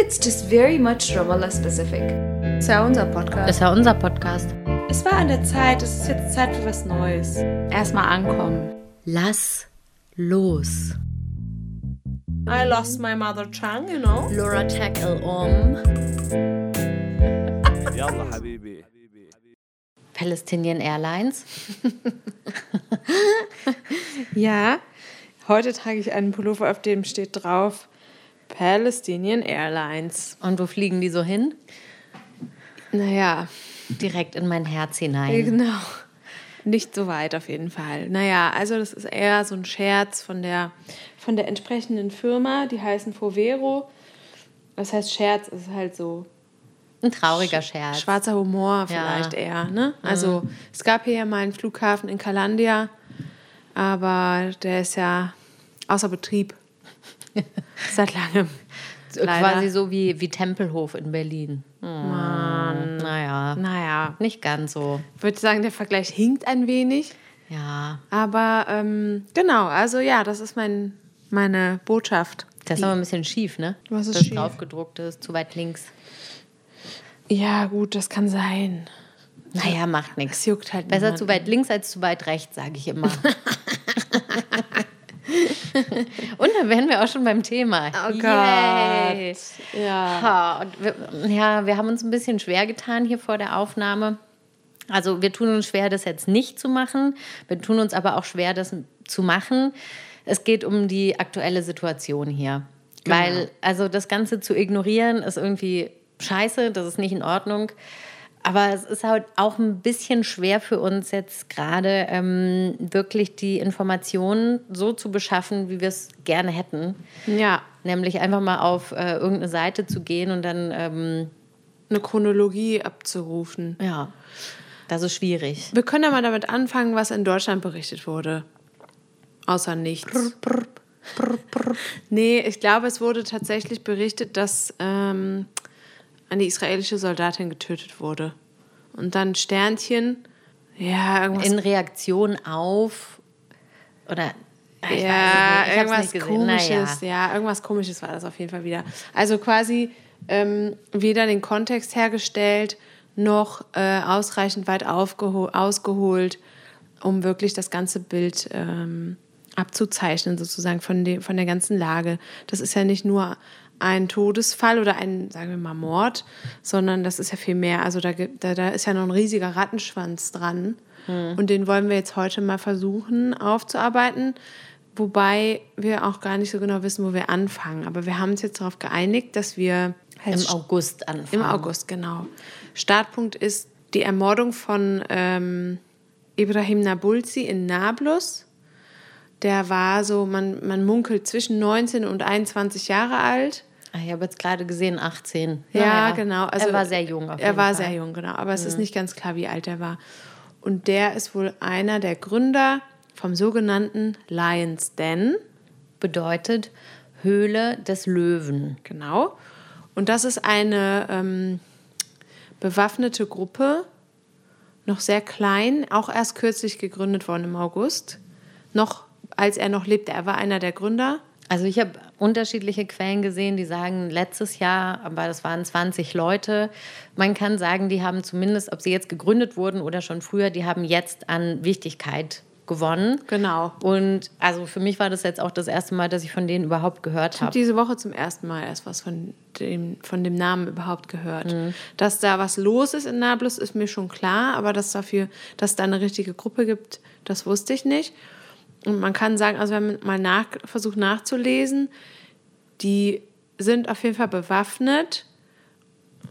it's just very much Ramallah specific. Es war unser Podcast. Es war unser Podcast. Es war an der Zeit, es ist jetzt Zeit für was Neues. Erstmal ankommen. Lass los. I lost my mother tongue, you know. Laura tackle um. Yalla Habibi. Palestinian Airlines. ja, heute trage ich einen Pullover, auf dem steht drauf Palestinian Airlines. Und wo fliegen die so hin? Naja, Direkt in mein Herz hinein. genau. Nicht so weit auf jeden Fall. Naja, also das ist eher so ein Scherz von der, von der entsprechenden Firma. Die heißen Fovero. Das heißt, Scherz ist halt so Ein trauriger Scherz. Schwarzer Humor vielleicht eher, ne? Also es gab hier ja mal einen Flughafen in Kalandia, aber der ist ja außer Betrieb. Seit langem. Leider. Quasi so wie, wie Tempelhof in Berlin. Mann. Naja, Naja, nicht ganz so. ich würde sagen, der Vergleich hinkt ein wenig. Ja, Aber ähm, genau, also ja, das ist mein, meine Botschaft. das ist aber ein bisschen schief, ne? Was ist das schief? draufgedruckt ist, zu weit links. Ja, gut, das kann sein. Naja, macht nichts. Juckt halt Besser niemanden. zu weit links als zu weit rechts, sage ich immer. Wären wir auch schon beim Thema. Oh Gott. Yay. Ja. Ja, wir, ja, wir haben uns ein bisschen schwer getan hier vor der Aufnahme. Also wir tun uns schwer, das jetzt nicht zu machen. Wir tun uns aber auch schwer, das zu machen. Es geht um die aktuelle Situation hier. Weil, also das Ganze zu ignorieren, ist irgendwie scheiße, das ist nicht in Ordnung. Aber es ist halt auch ein bisschen schwer für uns jetzt gerade ähm, wirklich die Informationen so zu beschaffen, wie wir es gerne hätten. ja, Nämlich einfach mal auf äh, irgendeine Seite zu gehen und dann, ähm, eine Chronologie abzurufen. ja, das ist schwierig. Wir können ja mal damit anfangen, was in Deutschland berichtet wurde. Außer nichts. Nee, ich glaube, es wurde tatsächlich berichtet, dass ähm, eine israelische Soldatin getötet wurde. Und dann Sternchen. Ja, irgendwas. In Reaktion auf oder ich ja, weiß ich hab's irgendwas komisches. Naja. Ja, irgendwas komisches war das auf jeden Fall wieder. Also quasi ähm, weder den Kontext hergestellt noch äh, ausreichend weit ausgeholt, um wirklich das ganze Bild ähm, abzuzeichnen, sozusagen von, de von der ganzen Lage. Das ist ja nicht nur ein Todesfall oder ein, sagen wir mal, Mord, sondern das ist ja viel mehr. Also da, gibt- da, da ist ja noch ein riesiger Rattenschwanz dran. Und den wollen wir jetzt heute mal versuchen aufzuarbeiten. Wobei wir auch gar nicht so genau wissen, wo wir anfangen. Aber wir haben uns jetzt darauf geeinigt, dass wir Im August anfangen. im August, genau. Startpunkt ist die Ermordung von ähm, Ibrahim Nabulsi in Nablus. Der war so, man, man munkelt zwischen 19 und 21 Jahre alt. Ah, Ich habe jetzt gerade gesehen, 18. Ja, Naja, genau. Also er war sehr jung. Er war Fall. Mhm. sehr jung, genau. Aber es ist nicht ganz klar, wie alt er war. Und der ist wohl einer der Gründer vom sogenannten Lions Den. Bedeutet Höhle des Löwen. Genau. Und das ist eine ähm, bewaffnete Gruppe, noch sehr klein, auch erst kürzlich gegründet worden im August. Noch als er noch lebte, er war einer der Gründer. Also ich habe unterschiedliche Quellen gesehen, die sagen, letztes Jahr, aber das waren 20 Leute. Man kann sagen, die haben zumindest, ob sie jetzt gegründet wurden oder schon früher, die haben jetzt an Wichtigkeit gewonnen. Genau. Und also für mich war das jetzt auch das erste Mal, dass ich von denen überhaupt gehört Ich habe habe. diese Woche zum ersten Mal erst was von dem, von dem Namen überhaupt gehört. Dass da was los ist in Nablus, ist mir schon klar, aber dass dafür, dass da eine richtige Gruppe gibt, das wusste ich nicht. Und man kann sagen, also wenn man mal nach, versucht nachzulesen, die sind auf jeden Fall bewaffnet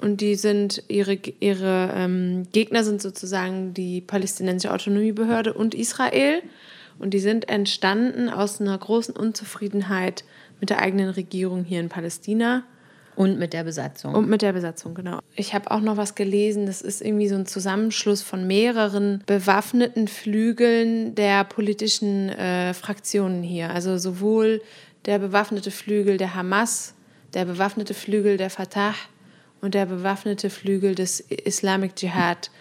und die sind ihre, ihre ähm, Gegner sind sozusagen die palästinensische Autonomiebehörde und Israel. Und die sind entstanden aus einer großen Unzufriedenheit mit der eigenen Regierung hier in Palästina Und mit der Besatzung. und mit der Besatzung, genau. Ich habe auch noch was gelesen, das ist irgendwie so ein Zusammenschluss von mehreren bewaffneten Flügeln der politischen äh, Fraktionen hier. Also sowohl der bewaffnete Flügel der Hamas, der bewaffnete Flügel der Fatah und der bewaffnete Flügel des Islamic Dschihad.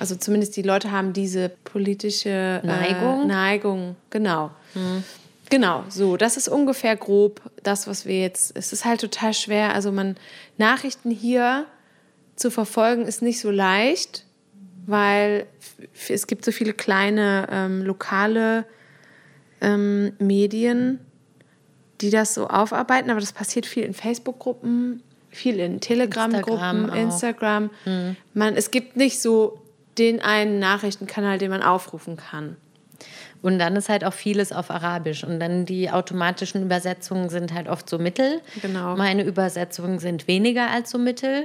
Also zumindest die Leute haben diese politische äh, Neigung? Neigung, genau. Genau, so, das ist ungefähr grob das, was wir jetzt. Es ist halt total schwer. Also man Nachrichten hier zu verfolgen ist nicht so leicht, weil es gibt so viele kleine ähm, lokale ähm, Medien, die das so aufarbeiten, aber das passiert viel in Facebook-Gruppen, viel in Telegram-Gruppen, Instagram. Instagram. Man, es gibt nicht so den einen Nachrichtenkanal, den man aufrufen kann. Und dann ist halt auch vieles auf Arabisch. Und dann die automatischen Übersetzungen sind halt oft so mittel. Genau. Meine Übersetzungen sind weniger als so mittel.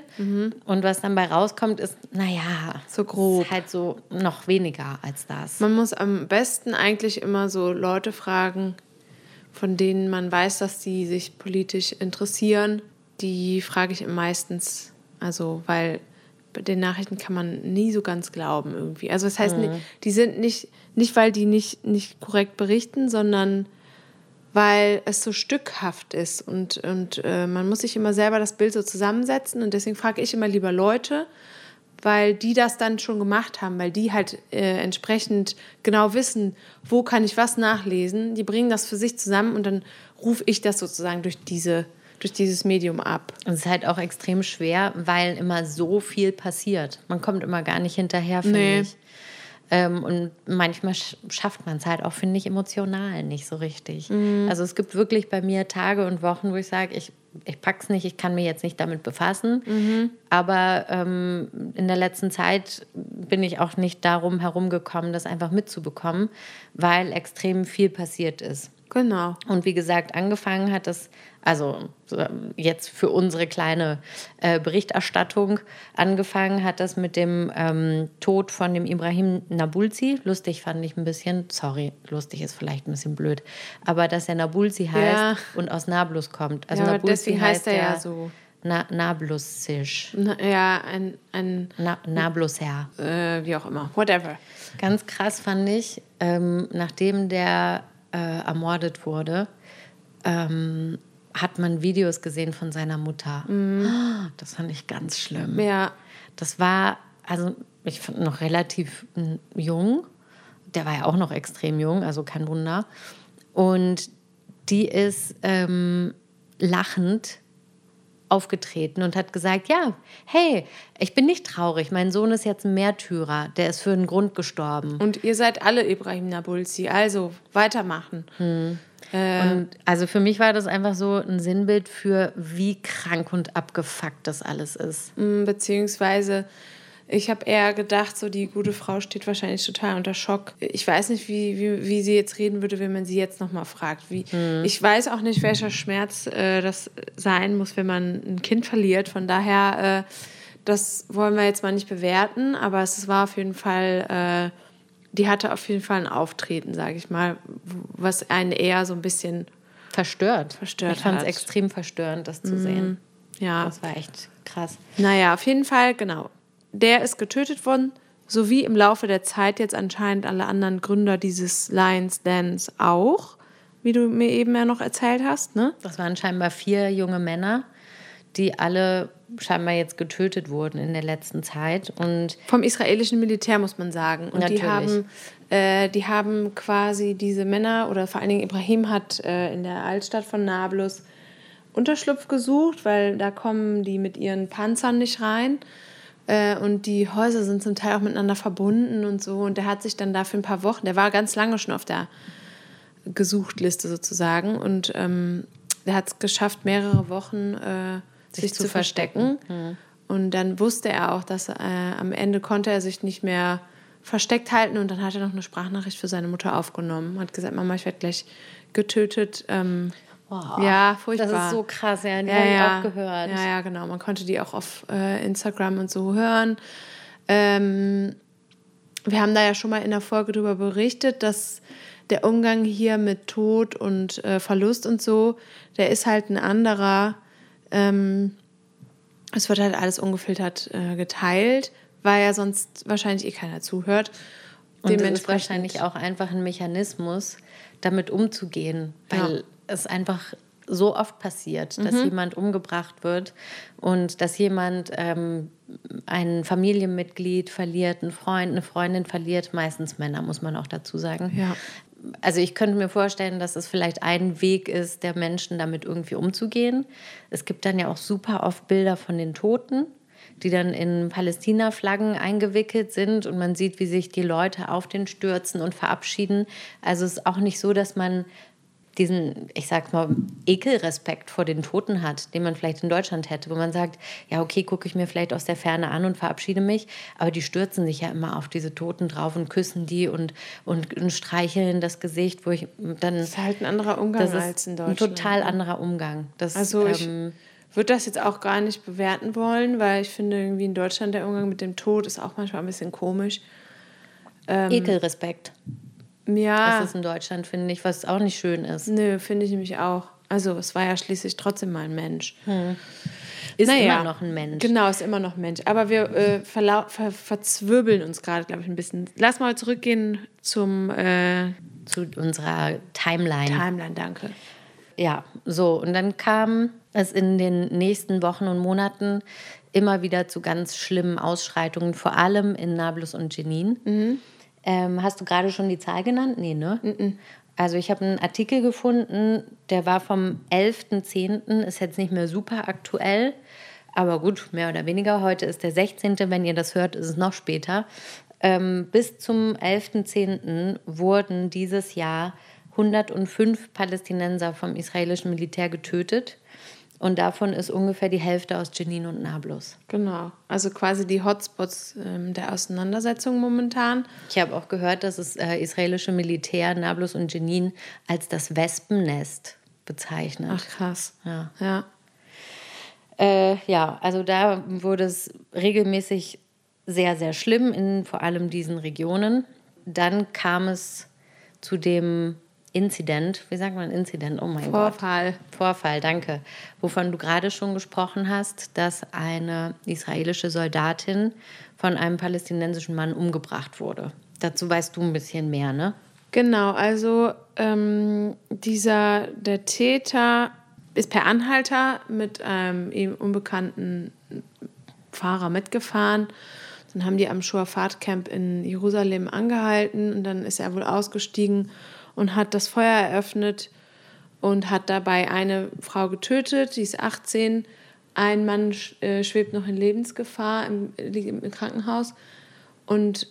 Und was dann bei rauskommt, ist, naja, So grob. Ist halt so noch weniger als das. Man muss am besten eigentlich immer so Leute fragen, von denen man weiß, dass die sich politisch interessieren. Die frage ich meistens, also weil bei den Nachrichten kann man nie so ganz glauben irgendwie. Also das heißt, Mhm. die sind nicht, nicht weil die nicht, nicht korrekt berichten, sondern weil es so stückhaft ist und, und äh, man muss sich immer selber das Bild so zusammensetzen und deswegen frage ich immer lieber Leute, weil die das dann schon gemacht haben, weil die halt äh, entsprechend genau wissen, wo kann ich was nachlesen. Die bringen das für sich zusammen und dann rufe ich das sozusagen durch, diese, durch dieses Medium ab. Und es ist halt auch extrem schwer, weil immer so viel passiert. Man kommt immer gar nicht hinterher, finde Nee. ich. Ähm, und manchmal sch schafft man es halt auch, finde ich, emotional nicht so richtig. Mhm. Also es gibt wirklich bei mir Tage und Wochen, wo ich sage, ich, ich pack's nicht, ich kann mich jetzt nicht damit befassen. Mhm. Aber ähm, in der letzten Zeit bin ich auch nicht darum herumgekommen, das einfach mitzubekommen, weil extrem viel passiert ist. Genau. Und wie gesagt, angefangen hat das, also so, jetzt für unsere kleine äh, Berichterstattung, angefangen hat das mit dem ähm, Tod von dem Ibrahim Nabulsi. Lustig fand ich ein bisschen, sorry, lustig ist vielleicht ein bisschen blöd, aber dass er Nabulsi heißt Ja. und aus Nablus kommt. Also Ja, Nabulsi deswegen heißt er ja so. Na, Nablusisch. Na, ja, ein, ein Na, Nablusher. äh, wie auch immer, whatever. Ganz krass fand ich, ähm, nachdem der äh, ermordet wurde, ähm, hat man Videos gesehen von seiner Mutter. Das fand ich ganz schlimm. Ja, Das war, also ich fand noch relativ mm, jung. Der war ja auch noch extrem jung, also kein Wunder. Und die ist ähm, lachend aufgetreten und hat gesagt, ja, hey, ich bin nicht traurig, mein Sohn ist jetzt ein Märtyrer, der ist für einen Grund gestorben. und ihr seid alle Ibrahim Nabulsi, also weitermachen. Und also für mich war das einfach so ein Sinnbild für, wie krank und abgefuckt das alles ist. Mm, Beziehungsweise, ich habe eher gedacht, so die gute Frau steht wahrscheinlich total unter Schock. Ich weiß nicht, wie, wie, wie sie jetzt reden würde, wenn man sie jetzt nochmal fragt. Wie, Ich weiß auch nicht, welcher Schmerz äh, das sein muss, wenn man ein Kind verliert. Von daher, äh, das wollen wir jetzt mal nicht bewerten, aber es war auf jeden Fall, äh, die hatte auf jeden Fall ein Auftreten, sage ich mal, was einen eher so ein bisschen, Verstört. Verstört Ich fand es extrem verstörend, das zu sehen. ja. Das war echt krass. Naja, auf jeden Fall, genau. Der ist getötet worden, sowie im Laufe der Zeit jetzt anscheinend alle anderen Gründer dieses Lions Dance auch, wie du mir eben ja noch erzählt hast, ne? Das waren scheinbar vier junge Männer, die alle scheinbar jetzt getötet wurden in der letzten Zeit. Und Vom israelischen Militär muss man sagen. Und die Natürlich. haben, äh, die haben quasi diese Männer, oder vor allen Dingen Ibrahim hat äh, in der Altstadt von Nablus Unterschlupf gesucht, weil da kommen die mit ihren Panzern nicht rein. Äh, und die Häuser sind zum Teil auch miteinander verbunden und so. Und der hat sich dann da für ein paar Wochen, der war ganz lange schon auf der Gesuchtliste sozusagen. Und ähm, der hat es geschafft, mehrere Wochen äh, sich, zu, zu verstecken. Und dann wusste er auch, dass äh, am Ende konnte er sich nicht mehr versteckt halten. Und dann hat er noch eine Sprachnachricht für seine Mutter aufgenommen. Hat gesagt, Mama, ich werde gleich getötet. Ähm, ja, furchtbar. das ist so krass, ja, die ja, habe ich ja. auch gehört. Ja, ja, genau. Man konnte die auch auf äh, Instagram und so hören. Ähm, wir haben da ja schon mal in der Folge darüber berichtet, dass der Umgang hier mit Tod und äh, Verlust und so, der ist halt ein anderer. Ähm, es wird halt alles ungefiltert äh, geteilt, weil ja sonst wahrscheinlich eh keiner zuhört. Und das ist wahrscheinlich auch einfach ein Mechanismus, damit umzugehen, weil Ja. es einfach so oft passiert, dass Mhm. jemand umgebracht wird und dass jemand ähm, ein Familienmitglied verliert, einen Freund, eine Freundin verliert, meistens Männer, muss man auch dazu sagen. Ja. Also ich könnte mir vorstellen, dass es vielleicht ein Weg ist, der Menschen damit irgendwie umzugehen. Es gibt dann ja auch super oft Bilder von den Toten, die dann in Palästina-Flaggen eingewickelt sind und man sieht, wie sich die Leute auf den stürzen und verabschieden. Also es ist auch nicht so, dass man diesen, ich sag mal, Ekelrespekt vor den Toten hat, den man vielleicht in Deutschland hätte, wo man sagt, ja, okay, gucke ich mir vielleicht aus der Ferne an und verabschiede mich, aber die stürzen sich ja immer auf diese Toten drauf und küssen die und, und, und streicheln das Gesicht, wo ich dann... Das ist halt ein anderer Umgang als in Deutschland. Ein total ne? anderer Umgang. Das, also ich ähm, würde das jetzt auch gar nicht bewerten wollen, weil ich finde irgendwie in Deutschland der Umgang mit dem Tod ist auch manchmal ein bisschen komisch. Ähm, Ekelrespekt. Ja. Das ist in Deutschland, finde ich, was auch nicht schön ist. Nö, finde ich nämlich auch. Also, es war ja schließlich trotzdem mal ein Mensch. Hm. Ist naja, immer noch ein Mensch. Genau, ist immer noch ein Mensch. Aber wir äh, ver verzwirbeln uns gerade, glaube ich, ein bisschen. Lass mal zurückgehen zum. Äh, Zu unserer Timeline. Timeline, danke. Ja, so. Und dann kam es in den nächsten Wochen und Monaten immer wieder zu ganz schlimmen Ausschreitungen, vor allem in Nablus und Jenin. Mhm. Ähm, hast du gerade schon die Zahl genannt? Nee, ne? Mm Also ich habe einen Artikel gefunden, der war vom 11.10., ist jetzt nicht mehr super aktuell, aber gut, mehr oder weniger. Heute ist der 16., wenn ihr das hört, ist es noch später. Ähm, bis zum 11.10. wurden dieses Jahr 105 Palästinenser vom israelischen Militär getötet. Und davon ist ungefähr die Hälfte aus Jenin und Nablus. Genau. Also quasi die Hotspots ähm, der Auseinandersetzung momentan. Ich habe auch gehört, dass das äh, israelische Militär Nablus und Jenin als das Wespennest bezeichnet. Ach krass. Ja. Ja. Äh, ja, also da wurde es regelmäßig sehr, sehr schlimm in vor allem diesen Regionen. Dann kam es zu dem Incident, wie sagt man Incident? Oh mein Vorfall. Gott. Vorfall, danke. Wovon du gerade schon gesprochen hast, dass eine israelische Soldatin von einem palästinensischen Mann umgebracht wurde. Dazu weißt du ein bisschen mehr, ne? Genau, also ähm, dieser, der Täter ist per Anhalter mit einem ihm unbekannten Fahrer mitgefahren. Dann haben die am Shoah Camp in Jerusalem angehalten und dann ist er wohl ausgestiegen und hat das Feuer eröffnet und hat dabei eine Frau getötet, die ist 18. Ein Mann äh, schwebt noch in Lebensgefahr, im, im Krankenhaus. Und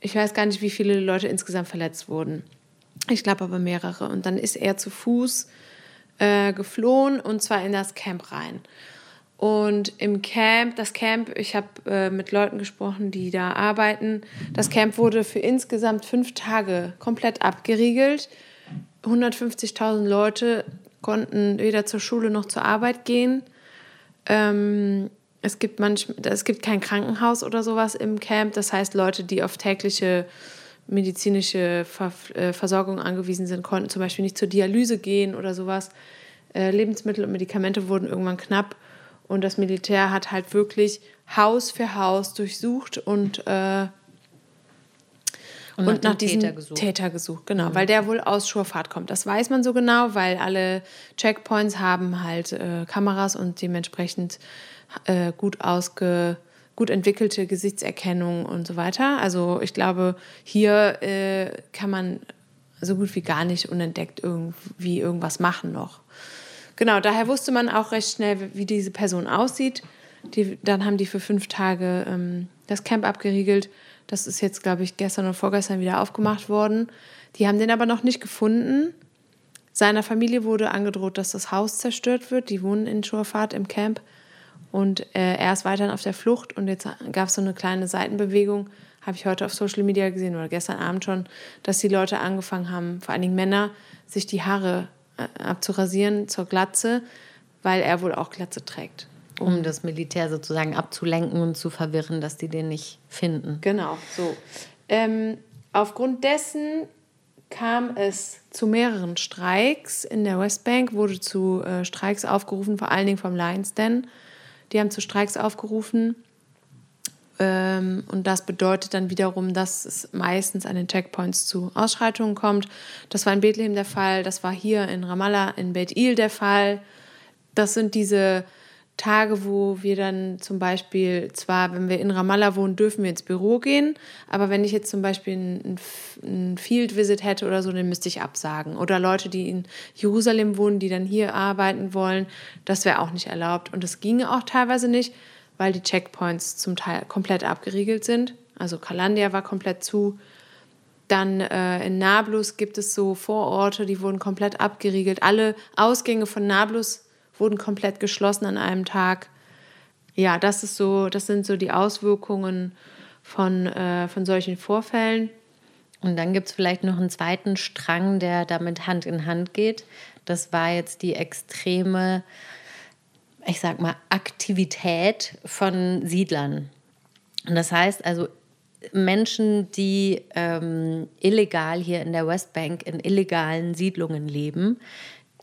ich weiß gar nicht, wie viele Leute insgesamt verletzt wurden. Ich glaube aber mehrere. Und dann ist er zu Fuß äh, geflohen und zwar in das Camp rein. Und im Camp, das Camp, ich habe äh, mit Leuten gesprochen, die da arbeiten. Das Camp wurde für insgesamt fünf Tage komplett abgeriegelt. 150.000 Leute konnten weder zur Schule noch zur Arbeit gehen. Ähm, es, gibt manch, es gibt kein Krankenhaus oder sowas im Camp. Das heißt, Leute, die auf tägliche medizinische äh, Versorgung angewiesen sind, konnten zum Beispiel nicht zur Dialyse gehen oder sowas. Äh, Lebensmittel und Medikamente wurden irgendwann knapp. Und das Militär hat halt wirklich Haus für Haus durchsucht und, äh, und, und nach, diesem Täter gesucht. Täter gesucht. Genau, mhm. weil der wohl aus Schurfahrt kommt. Das weiß man so genau, weil alle Checkpoints haben halt äh, Kameras und dementsprechend äh, gut ausge gut entwickelte Gesichtserkennung und so weiter. Also ich glaube, hier äh, kann man so gut wie gar nicht unentdeckt irgendwie irgendwas machen noch. Genau, daher wusste man auch recht schnell, wie diese Person aussieht. Die, dann haben die für fünf Tage ähm, das Camp abgeriegelt. Das ist jetzt, glaube ich, gestern und vorgestern wieder aufgemacht worden. Die haben den aber noch nicht gefunden. Seiner Familie wurde angedroht, dass das Haus zerstört wird. Die wohnen in Schurfahrt im Camp. Und äh, er ist weiterhin auf der Flucht. Und jetzt gab es so eine kleine Seitenbewegung, habe ich heute auf Social Media gesehen oder gestern Abend schon, dass die Leute angefangen haben, vor allen Dingen Männer, sich die Haare abzurasieren zur Glatze, weil er wohl auch Glatze trägt. Um das Militär sozusagen abzulenken und zu verwirren, dass die den nicht finden. Genau, so. Ähm, aufgrund dessen kam es zu mehreren Streiks in der Westbank, wurde zu äh, Streiks aufgerufen, vor allen Dingen vom Lions Den. Die haben zu Streiks aufgerufen und das bedeutet dann wiederum, dass es meistens an den Checkpoints zu Ausschreitungen kommt. Das war in Bethlehem der Fall, das war hier in Ramallah, in Beit Il der Fall. Das sind diese Tage, wo wir dann zum Beispiel, zwar, wenn wir in Ramallah wohnen, dürfen wir ins Büro gehen, aber wenn ich jetzt zum Beispiel ein, ein Field Visit hätte oder so, dann müsste ich absagen. Oder Leute, die in Jerusalem wohnen, die dann hier arbeiten wollen, das wäre auch nicht erlaubt. Und das ginge auch teilweise nicht, weil die Checkpoints zum Teil komplett abgeriegelt sind. Also Kalandia war komplett zu. Dann äh, in Nablus gibt es so Vororte, die wurden komplett abgeriegelt. Alle Ausgänge von Nablus wurden komplett geschlossen an einem Tag. Ja, das ist so, das sind so die Auswirkungen von, äh, von solchen Vorfällen. Und dann gibt es vielleicht noch einen zweiten Strang, der damit Hand in Hand geht. Das war jetzt die extreme, ich sag mal, Aktivität von Siedlern. Und das heißt also, Menschen, die ähm, illegal hier in der Westbank in illegalen Siedlungen leben,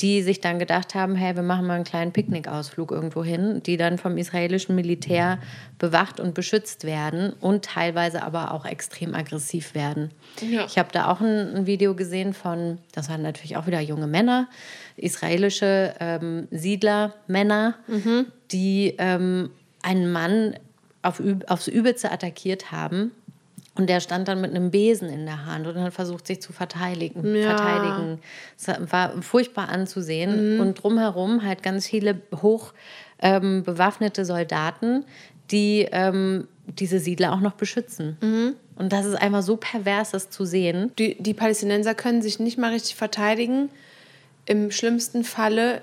die sich dann gedacht haben, hey, wir machen mal einen kleinen Picknickausflug irgendwo hin, die dann vom israelischen Militär bewacht und beschützt werden und teilweise aber auch extrem aggressiv werden. Ja. Ich habe da auch ein, ein, Video gesehen von, das waren natürlich auch wieder junge Männer, israelische ähm, Siedlermänner, mhm. die ähm, einen Mann auf, aufs Übelste attackiert haben und der stand dann mit einem Besen in der Hand und hat versucht, sich zu verteidigen. Ja. verteidigen. Es war furchtbar anzusehen. Mhm. Und drumherum halt ganz viele hoch ähm, bewaffnete Soldaten, die ähm, diese Siedler auch noch beschützen. Mhm. Und das ist einfach so pervers, das zu sehen. Die, die Palästinenser können sich nicht mal richtig verteidigen. Im schlimmsten Falle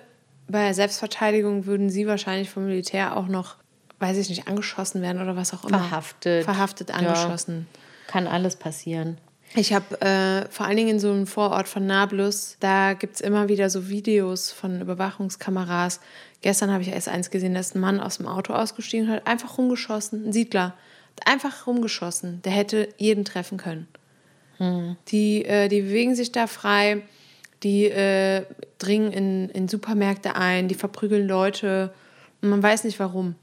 bei der Selbstverteidigung würden sie wahrscheinlich vom Militär auch noch, weiß ich nicht, angeschossen werden oder was auch immer. Verhaftet. Verhaftet, angeschossen. Ja. Kann alles passieren. Ich habe äh, vor allen Dingen in so einem Vorort von Nablus, da gibt es immer wieder so Videos von Überwachungskameras. Gestern habe ich erst eins gesehen, da ist ein Mann aus dem Auto ausgestiegen und hat einfach rumgeschossen, ein Siedler. Einfach rumgeschossen. Der hätte jeden treffen können. Hm. Die, äh, die bewegen sich da frei, die äh, dringen in, in Supermärkte ein, die verprügeln Leute und man weiß nicht warum.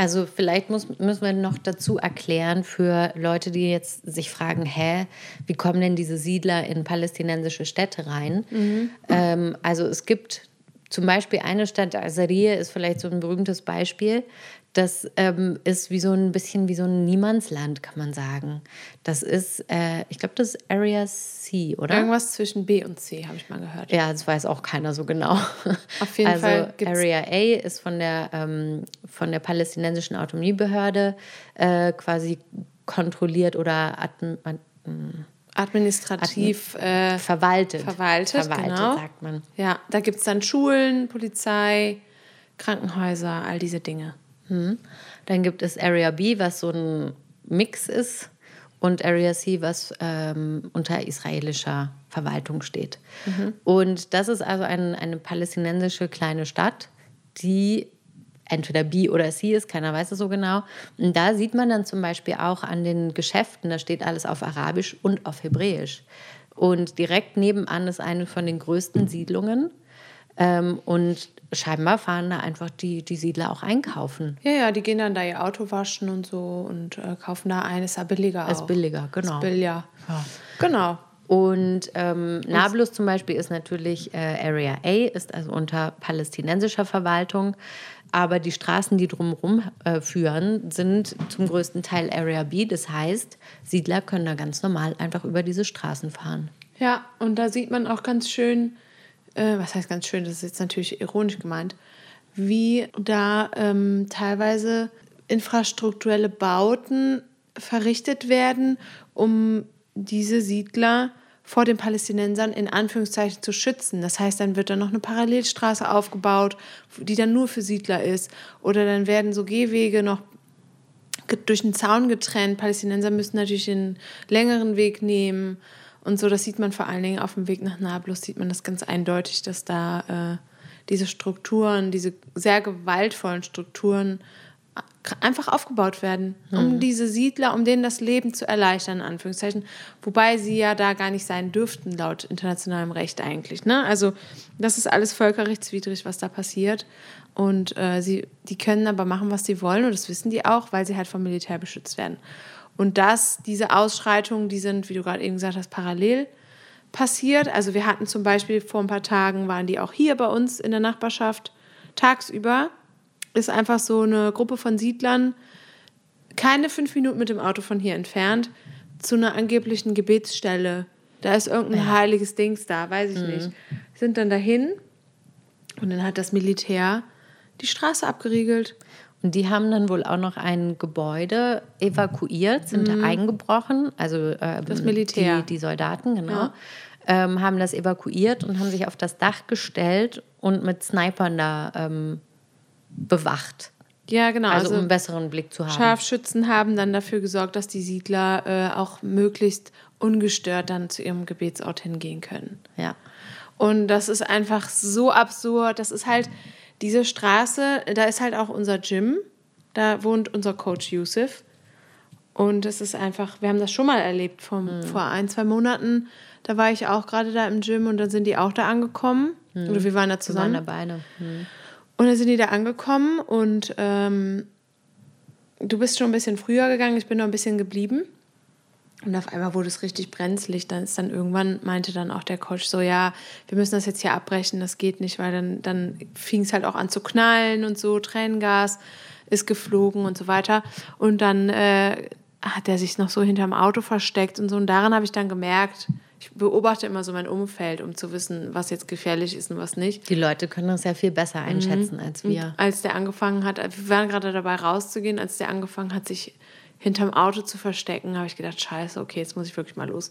Also vielleicht muss, müssen wir noch dazu erklären für Leute, die jetzt sich fragen, hä, wie kommen denn diese Siedler in palästinensische Städte rein? Mhm. Ähm, also es gibt zum Beispiel eine Stadt, Azaria ist vielleicht so ein berühmtes Beispiel. Das ähm, ist wie so ein bisschen wie so ein Niemandsland, kann man sagen. Das ist, äh, ich glaube, das ist Area C, oder? Irgendwas zwischen B und C, habe ich mal gehört. Ja, das weiß auch keiner so genau. Auf jeden also, Fall. Area A ist von der, ähm, von der palästinensischen Autonomiebehörde äh, quasi kontrolliert oder adm, administrativ äh, verwaltet. Verwaltet, verwaltet genau. sagt man. Ja, da gibt es dann Schulen, Polizei, Krankenhäuser, all diese Dinge. Hm. Dann gibt es Area B, was so ein Mix ist, und Area C, was ähm, unter israelischer Verwaltung steht. Mhm. Und das ist also ein, eine palästinensische kleine Stadt, die entweder B oder C ist, keiner weiß es so genau. Und da sieht man dann zum Beispiel auch an den Geschäften, da steht alles auf Arabisch und auf Hebräisch. Und direkt nebenan ist eine von den größten Siedlungen. Ähm, und scheinbar fahren da einfach die, die Siedler auch einkaufen. Ja, ja, die gehen dann da ihr Auto waschen und so und äh, kaufen da ein. Ist ja billiger auch. Ist billiger, genau. Ist billiger. Ja. Genau. Und ähm, Nablus zum Beispiel ist natürlich äh, Area A, ist also unter palästinensischer Verwaltung. Aber die Straßen, die drumherum äh, führen, sind zum größten Teil Area B. Das heißt, Siedler können da ganz normal einfach über diese Straßen fahren. Ja, und da sieht man auch ganz schön, äh, was heißt ganz schön, das ist jetzt natürlich ironisch gemeint, wie da ähm, teilweise infrastrukturelle Bauten verrichtet werden, um diese Siedler vor den Palästinensern in Anführungszeichen zu schützen. Das heißt, dann wird da noch eine Parallelstraße aufgebaut, die dann nur für Siedler ist. Oder dann werden so Gehwege noch durch einen Zaun getrennt. Palästinenser müssen natürlich den längeren Weg nehmen. Und so, das sieht man vor allen Dingen auf dem Weg nach Nablus, sieht man das ganz eindeutig, dass da äh, diese Strukturen, diese sehr gewaltvollen Strukturen äh, einfach aufgebaut werden, um mhm. diese Siedler, um denen das Leben zu erleichtern, in Anführungszeichen. Wobei sie ja da gar nicht sein dürften, laut internationalem Recht eigentlich. Ne? Also das ist alles völkerrechtswidrig, was da passiert. Und äh, sie, die können aber machen, was sie wollen und das wissen die auch, weil sie halt vom Militär beschützt werden. Und dass diese Ausschreitungen, die sind, wie du gerade eben gesagt hast, parallel passiert. Also wir hatten zum Beispiel vor ein paar Tagen, waren die auch hier bei uns in der Nachbarschaft tagsüber. ist einfach so eine Gruppe von Siedlern, keine fünf Minuten mit dem Auto von hier entfernt, zu einer angeblichen Gebetsstelle. Da ist irgendein Ja. heiliges Dings da, weiß ich nicht. Sind dann dahin und dann hat das Militär die Straße abgeriegelt. Und die haben dann wohl auch noch ein Gebäude evakuiert, sind da eingebrochen, also ähm, Mhm. Das Militär. Die, die Soldaten, genau. Ja. Ähm, haben das evakuiert und haben sich auf das Dach gestellt und mit Snipern da ähm, bewacht. Ja, genau. Also, Also, um einen besseren Blick zu haben. Scharfschützen haben dann dafür gesorgt, dass die Siedler äh, auch möglichst ungestört dann zu ihrem Gebetsort hingehen können. Ja. Und das ist einfach so absurd. Das ist halt diese Straße, da ist halt auch unser Gym. Da wohnt unser Coach Yusuf. Und es ist einfach, wir haben das schon mal erlebt vom, vor ein, zwei Monaten. Da war ich auch gerade da im Gym und dann sind die auch da angekommen. Oder wir waren da Zu zusammen. meiner Beine. Hm. Und dann sind die da angekommen und ähm, du bist schon ein bisschen früher gegangen, ich bin noch ein bisschen geblieben. Und auf einmal wurde es richtig brenzlig. Dann ist dann irgendwann, meinte dann auch der Coach so, ja, wir müssen das jetzt hier abbrechen, das geht nicht, weil dann, dann fing es halt auch an zu knallen und so, Tränengas ist geflogen und so weiter. Und dann äh, hat er sich noch so hinterm Auto versteckt und so. Und daran habe ich dann gemerkt, ich beobachte immer so mein Umfeld, um zu wissen, was jetzt gefährlich ist und was nicht. Die Leute können das ja viel besser einschätzen als wir. Als der angefangen hat, wir waren gerade dabei rauszugehen, als der angefangen hat, sich hinterm Auto zu verstecken, habe ich gedacht, scheiße, okay, jetzt muss ich wirklich mal los.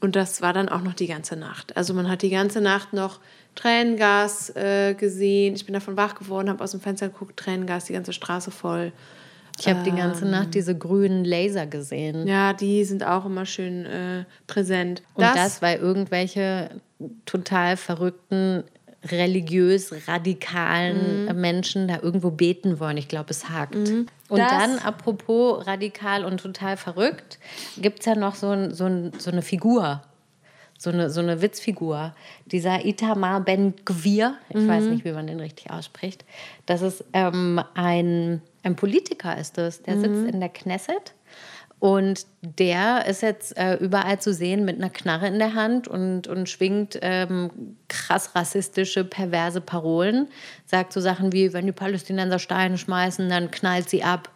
Und das war dann auch noch die ganze Nacht. Also man hat die ganze Nacht noch Tränengas äh, gesehen. Ich bin davon wach geworden, habe aus dem Fenster geguckt, Tränengas, die ganze Straße voll. Ich habe die ganze Nacht diese grünen Laser gesehen. Ja, die sind auch immer schön äh, präsent. Und das, weil irgendwelche total verrückten, religiös radikalen Mhm. Menschen da irgendwo beten wollen. Ich glaube, es hakt. Und Das- dann, apropos radikal und total verrückt, gibt es ja noch so, ein, so, ein, so eine Figur. So eine, so eine Witzfigur. Dieser Itamar Ben Gvir, ich weiß nicht, wie man den richtig ausspricht. Das ist ähm, ein, ein Politiker, ist das. Der sitzt in der Knesset und der ist jetzt äh, überall zu sehen mit einer Knarre in der Hand und, und schwingt ähm, krass rassistische, perverse Parolen. Sagt so Sachen wie, wenn die Palästinenser Steine schmeißen, dann knallt sie ab.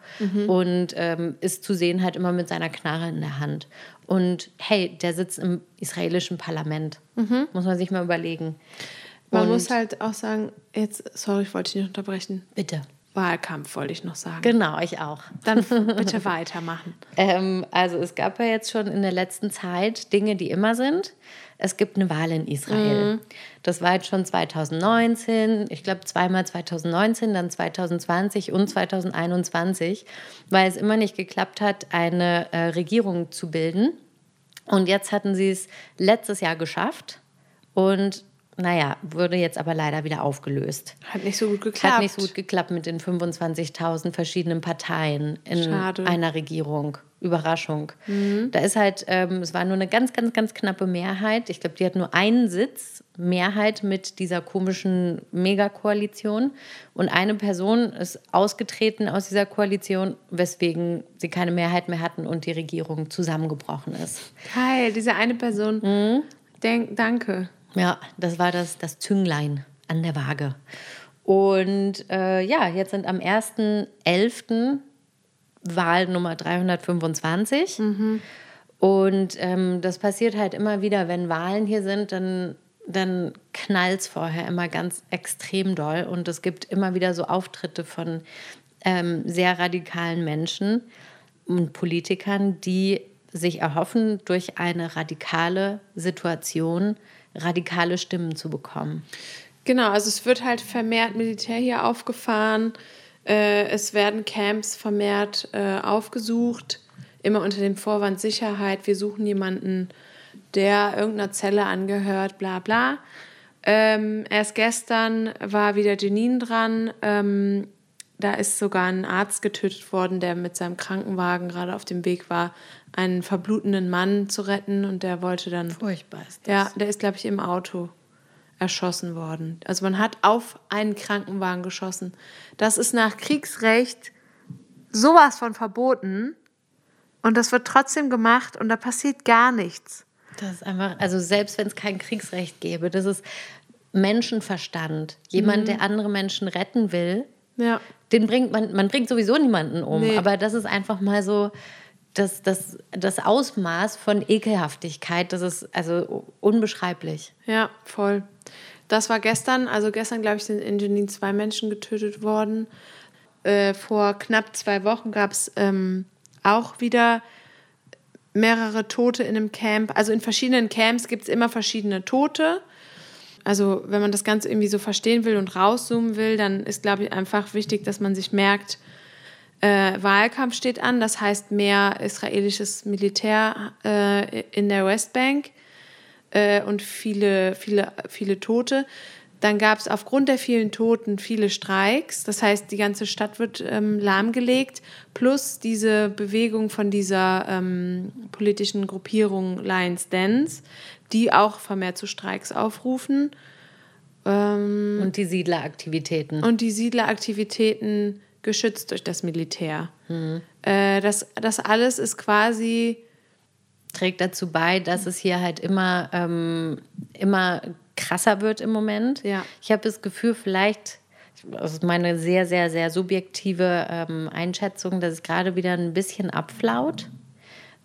Und ähm, ist zu sehen halt immer mit seiner Knarre in der Hand. Und hey, der sitzt im israelischen Parlament. Muss man sich mal überlegen. Man Und- muss halt auch sagen, jetzt, sorry, ich wollte dich nicht unterbrechen. Bitte. Wahlkampf wollte ich noch sagen. Genau, ich auch. Dann bitte weitermachen. Ähm, also es gab ja jetzt schon in der letzten Zeit Dinge, die immer sind. Es gibt eine Wahl in Israel. Das war jetzt schon 2019, ich glaube zweimal 2019, dann 2020 und 2021, weil es immer nicht geklappt hat, eine äh, Regierung zu bilden. Und jetzt hatten sie es letztes Jahr geschafft und naja, wurde jetzt aber leider wieder aufgelöst. Hat nicht so gut geklappt. Hat nicht so gut geklappt mit den 25.000 verschiedenen Parteien in Schade. einer Regierung. Überraschung. Da ist halt, ähm, es war nur eine ganz, ganz, ganz knappe Mehrheit. Ich glaube, die hat nur einen Sitz, Mehrheit mit dieser komischen Megakoalition. Und eine Person ist ausgetreten aus dieser Koalition, weswegen sie keine Mehrheit mehr hatten und die Regierung zusammengebrochen ist. Geil, diese eine Person. Mhm. Denk, danke. Ja, das war das, das Zünglein an der Waage. Und äh, ja, jetzt sind am 1.11. Wahl Nummer 325. Und ähm, das passiert halt immer wieder, wenn Wahlen hier sind, dann, dann knallt es vorher immer ganz extrem doll. Und es gibt immer wieder so Auftritte von ähm, sehr radikalen Menschen und Politikern, die sich erhoffen, durch eine radikale Situation radikale Stimmen zu bekommen. Genau, also es wird halt vermehrt Militär hier aufgefahren. Äh, es werden Camps vermehrt äh, aufgesucht, immer unter dem Vorwand Sicherheit. Wir suchen jemanden, der irgendeiner Zelle angehört, bla bla. Ähm, erst gestern war wieder Jenin dran. Ähm, da ist sogar ein Arzt getötet worden, der mit seinem Krankenwagen gerade auf dem Weg war, einen verblutenden Mann zu retten und der wollte dann. Furchtbar ist Ja, der ist, glaube ich, im Auto erschossen worden. Also man hat auf einen Krankenwagen geschossen. Das ist nach Kriegsrecht sowas von verboten. Und das wird trotzdem gemacht und da passiert gar nichts. Das ist einfach, also selbst wenn es kein Kriegsrecht gäbe, das ist Menschenverstand. Jemand, der andere Menschen retten will, Ja. Den bringt man, man bringt sowieso niemanden um, Nee. aber das ist einfach mal so das, das, das Ausmaß von Ekelhaftigkeit, das ist also unbeschreiblich. Ja, voll. Das war gestern, also gestern, glaube ich, sind in Jenin zwei Menschen getötet worden. Äh, vor knapp zwei Wochen gab es ähm, auch wieder mehrere Tote in einem Camp. Also in verschiedenen Camps gibt es immer verschiedene Tote. Also wenn man das Ganze irgendwie so verstehen will und rauszoomen will, dann ist, glaube ich, einfach wichtig, dass man sich merkt, äh, Wahlkampf steht an, das heißt mehr israelisches Militär äh, in der Westbank äh, und viele, viele, viele Tote. Dann gab es aufgrund der vielen Toten viele Streiks. Das heißt, die ganze Stadt wird ähm, lahmgelegt. Plus diese Bewegung von dieser ähm, politischen Gruppierung Lions Dance, die auch vermehrt zu Streiks aufrufen. Und die Siedleraktivitäten. Und die Siedleraktivitäten geschützt durch das Militär. Äh, das, das alles ist quasi trägt dazu bei, dass es hier halt immer, ähm, immer krasser wird im Moment. Ja. Ich habe das Gefühl, vielleicht, das ist meine sehr, sehr, sehr subjektive ähm, Einschätzung, dass es gerade wieder ein bisschen abflaut.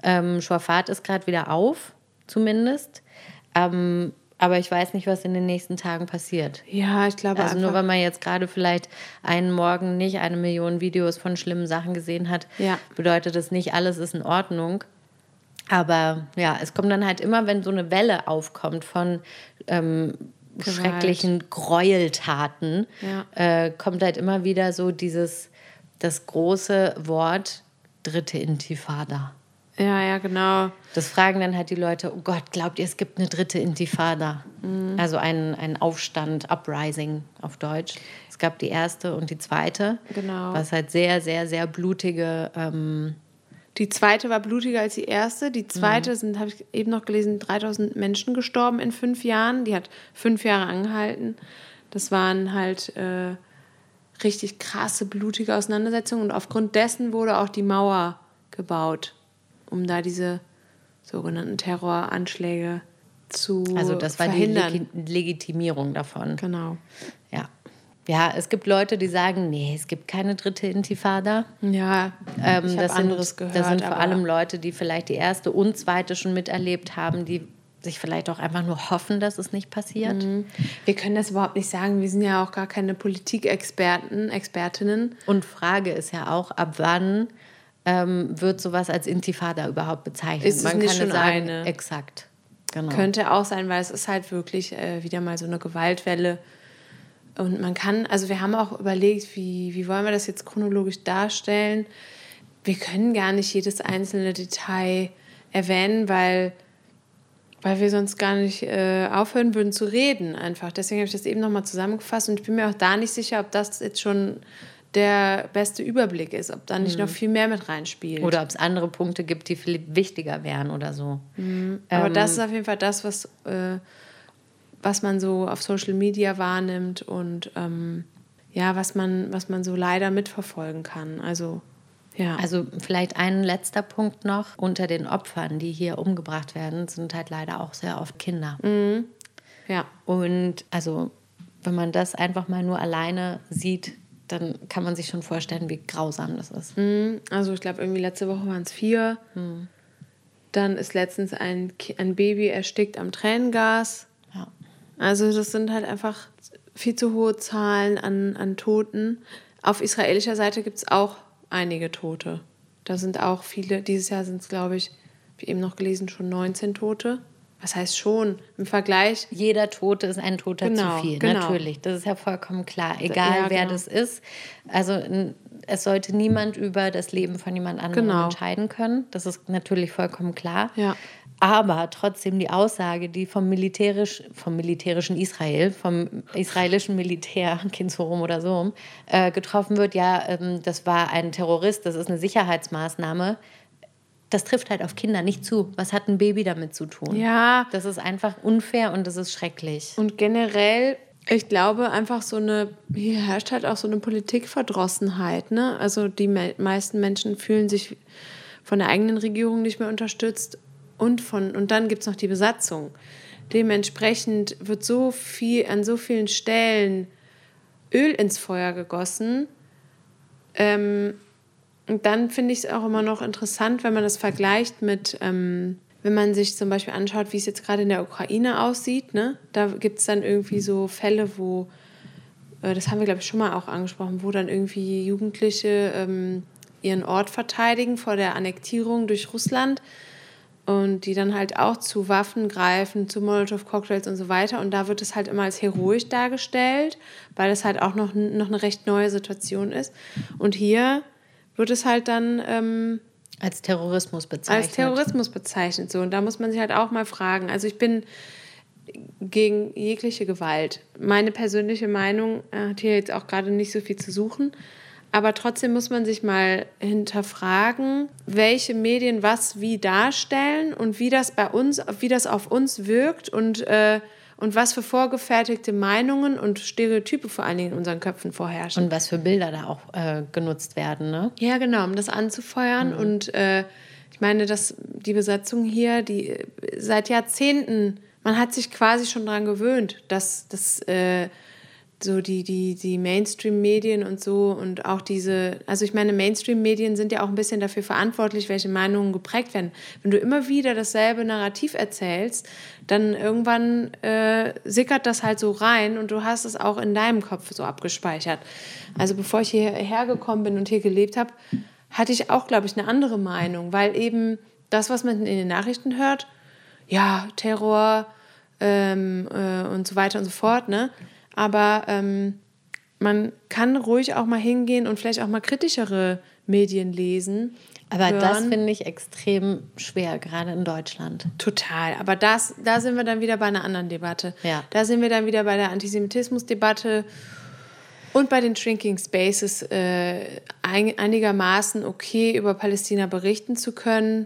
Ähm, Schwafat ist gerade wieder auf, zumindest. Ähm, aber ich weiß nicht, was in den nächsten Tagen passiert. Ja, ich glaube Also nur weil man jetzt gerade vielleicht einen Morgen nicht eine Million Videos von schlimmen Sachen gesehen hat, Ja. bedeutet das nicht, alles ist in Ordnung. Aber ja, es kommt dann halt immer, wenn so eine Welle aufkommt von ähm, schrecklichen Gräueltaten, Ja. äh, kommt halt immer wieder so dieses, das große Wort dritte Intifada. Ja, ja, genau. Das fragen dann halt die Leute, oh Gott, glaubt ihr, es gibt eine dritte Intifada? Mhm. Also einen, einen Aufstand, Uprising auf Deutsch. Es gab die erste und die zweite. Genau. Was halt sehr, sehr, sehr blutige, ähm, Die zweite war blutiger als die erste. Die zweite sind, habe ich eben noch gelesen, 3000 Menschen gestorben in fünf Jahren. Die hat fünf Jahre angehalten. Das waren halt äh, richtig krasse, blutige Auseinandersetzungen. Und aufgrund dessen wurde auch die Mauer gebaut, um da diese sogenannten Terroranschläge zu also das war verhindern. die Legi Legitimierung davon. genau. Ja. Ja, es gibt Leute, die sagen, nee, es gibt keine dritte Intifada. Ja, Ähm, ich das anderes sind, gehört. Das sind vor allem Leute, die vielleicht die erste und zweite schon miterlebt haben, die sich vielleicht auch einfach nur hoffen, dass es nicht passiert. Wir können das überhaupt nicht sagen. Wir sind ja auch gar keine Politikexperten, Expertinnen. Und Frage ist ja auch, ab wann ähm, wird sowas als Intifada überhaupt bezeichnet? Ist es Man nicht kann schon sagen, eine? exakt. Genau. Könnte auch sein, weil es ist halt wirklich äh, wieder mal so eine Gewaltwelle. Und man kann, also wir haben auch überlegt, wie, wie wollen wir das jetzt chronologisch darstellen. Wir können gar nicht jedes einzelne Detail erwähnen, weil, weil wir sonst gar nicht äh, aufhören würden zu reden einfach. Deswegen habe ich das eben nochmal zusammengefasst und ich bin mir auch da nicht sicher, ob das jetzt schon der beste Überblick ist, ob da nicht noch viel mehr mit reinspielt. Oder ob es andere Punkte gibt, die viel wichtiger wären oder so. Aber Ähm, das ist auf jeden Fall das, was, äh, was man so auf Social Media wahrnimmt und ähm, ja, was man, was man so leider mitverfolgen kann. Also, ja. Also vielleicht ein letzter Punkt noch. Unter den Opfern, die hier umgebracht werden, sind halt leider auch sehr oft Kinder. ja. Und also, wenn man das einfach mal nur alleine sieht, dann kann man sich schon vorstellen, wie grausam das ist. Also ich glaube, irgendwie letzte Woche waren es vier. Dann ist letztens ein, ein Baby erstickt am Tränengas. Ja. Also das sind halt einfach viel zu hohe Zahlen an, an Toten. Auf israelischer Seite gibt es auch einige Tote. Da sind auch viele, dieses Jahr sind es, glaube ich, wie eben noch gelesen, schon 19 Tote. Was heißt schon? Im Vergleich, Jeder Tote ist ein Toter Genau, zu viel, genau. natürlich. Das ist ja vollkommen klar. Egal ja, wer genau. das ist. Also es sollte niemand über das Leben von jemand anderem Genau. entscheiden können. Das ist natürlich vollkommen klar. Ja. Aber trotzdem die Aussage, die vom, militärisch, vom militärischen Israel, vom israelischen Militär, kind so rum oder so äh, getroffen wird, ja, ähm, das war ein Terrorist, das ist eine Sicherheitsmaßnahme. Das trifft halt auf Kinder nicht zu. Was hat ein Baby damit zu tun? ja, Das ist einfach unfair und das ist schrecklich. Und generell, ich glaube einfach so eine, hier herrscht halt auch so eine Politikverdrossenheit. Ne? Also die me meisten Menschen fühlen sich von der eigenen Regierung nicht mehr unterstützt und von und dann gibt es noch die Besatzung. Dementsprechend wird so viel an so vielen Stellen Öl ins Feuer gegossen, Ähm, und dann finde ich es auch immer noch interessant, wenn man das vergleicht mit, ähm, wenn man sich zum Beispiel anschaut, wie es jetzt gerade in der Ukraine aussieht. Ne? Da gibt es dann irgendwie so Fälle, wo, äh, das haben wir glaube ich schon mal auch angesprochen, wo dann irgendwie Jugendliche ähm, ihren Ort verteidigen vor der Annektierung durch Russland und die dann halt auch zu Waffen greifen, zu Molotow-Cocktails und so weiter. Und da wird es halt immer als heroisch dargestellt, weil es halt auch noch, noch eine recht neue Situation ist. Und hier wird es halt dann ähm, als Terrorismus bezeichnet. Als Terrorismus bezeichnet. So. Und da muss man sich halt auch mal fragen. Also ich bin gegen jegliche Gewalt. Meine persönliche Meinung hat hier jetzt auch gerade nicht so viel zu suchen. Aber trotzdem muss man sich mal hinterfragen, welche Medien was wie darstellen und wie das bei uns, wie das auf uns wirkt und, äh, und was für vorgefertigte Meinungen und Stereotype vor allen Dingen in unseren Köpfen vorherrschen. Und was für Bilder da auch äh, genutzt werden, ne? Ja, genau, um das anzufeuern. Mhm. Und äh, ich meine, dass die Besatzung hier, die seit Jahrzehnten, man hat sich quasi schon daran gewöhnt, dass das äh, so die, die, die Mainstream-Medien und so und auch diese, also ich meine, Mainstream-Medien sind ja auch ein bisschen dafür verantwortlich, welche Meinungen geprägt werden. Wenn du immer wieder dasselbe Narrativ erzählst, dann irgendwann äh, sickert das halt so rein und du hast es auch in deinem Kopf so abgespeichert. Also bevor ich hierher gekommen bin und hier gelebt habe, hatte ich auch, glaube ich, eine andere Meinung, weil eben das, was man in den Nachrichten hört, ja, Terror ähm, äh, und so weiter und so fort, ne? Aber ähm, man kann ruhig auch mal hingehen und vielleicht auch mal kritischere Medien lesen. Aber hören. das finde ich extrem schwer, gerade in Deutschland. Total. Aber das, da sind wir dann wieder bei einer anderen Debatte. Ja. Da sind wir dann wieder bei der Antisemitismusdebatte und bei den Shrinking Spaces äh, einigermaßen okay über Palästina berichten zu können.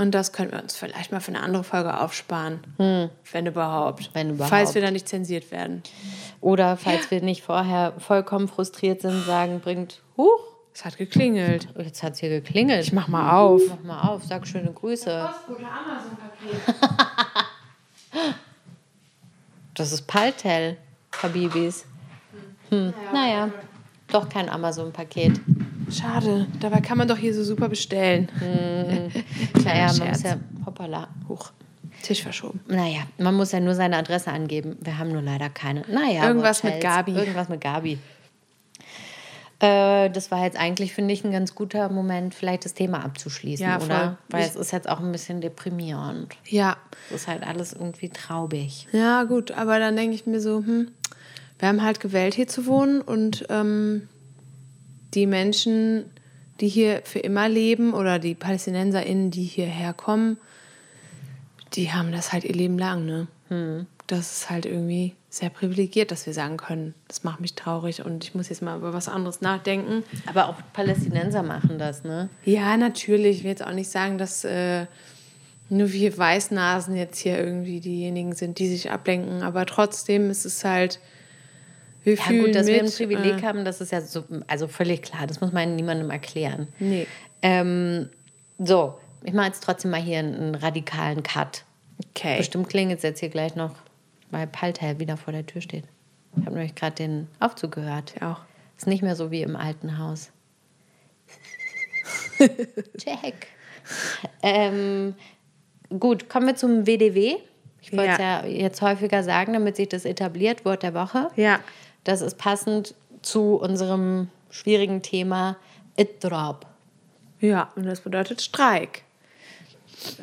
Und das können wir uns vielleicht mal für eine andere Folge aufsparen. Hm. Wenn überhaupt. Wenn überhaupt. Falls wir da nicht zensiert werden. Oder falls ja. wir nicht vorher vollkommen frustriert sind, sagen, bringt, huch. Es hat geklingelt. Jetzt hat es hier geklingelt. Ich mach mal auf. Mach mal auf, sag schöne Grüße. Das ist Paltel, Habibis. Hm. Naja, doch kein Amazon-Paket. Schade, dabei kann man doch hier so super bestellen. Hm. naja, man muss ja, hoppala, hoch. Tisch verschoben. Naja, man muss ja nur seine Adresse angeben. Wir haben nur leider keine. Naja, irgendwas mit Gabi. Irgendwas mit Gabi. Äh, das war jetzt eigentlich, finde ich, ein ganz guter Moment, vielleicht das Thema abzuschließen, ja, oder? Weil es ist jetzt auch ein bisschen deprimierend. Ja. Es ist halt alles irgendwie traubig. Ja, gut, aber dann denke ich mir so, hm, wir haben halt gewählt, hier zu wohnen und ähm, die Menschen, die hier für immer leben oder die PalästinenserInnen, die hierher kommen, die haben das halt ihr Leben lang, ne? Hm. Das ist halt irgendwie sehr privilegiert, dass wir sagen können, das macht mich traurig und ich muss jetzt mal über was anderes nachdenken. Aber auch Palästinenser machen das, ne? Ja, natürlich. Ich will jetzt auch nicht sagen, dass äh, nur wir Weißnasen jetzt hier irgendwie diejenigen sind, die sich ablenken, aber trotzdem ist es halt. Wir ja, gut, dass mit, wir ein Privileg äh, haben, das ist ja so, also völlig klar. Das muss man niemandem erklären. Nee. Ähm, so, ich mache jetzt trotzdem mal hier einen, radikalen Cut. Okay. Bestimmt klingelt es jetzt hier gleich noch, weil Paltel wieder vor der Tür steht. Ich habe nämlich gerade den Aufzug gehört. Ja auch. Ist nicht mehr so wie im alten Haus. Check. ähm, gut, kommen wir zum WDW. Ich wollte es ja. ja. jetzt häufiger sagen, damit sich das etabliert, Wort der Woche. Ja. Das ist passend zu unserem schwierigen Thema Idrab. Ja, und das bedeutet Streik.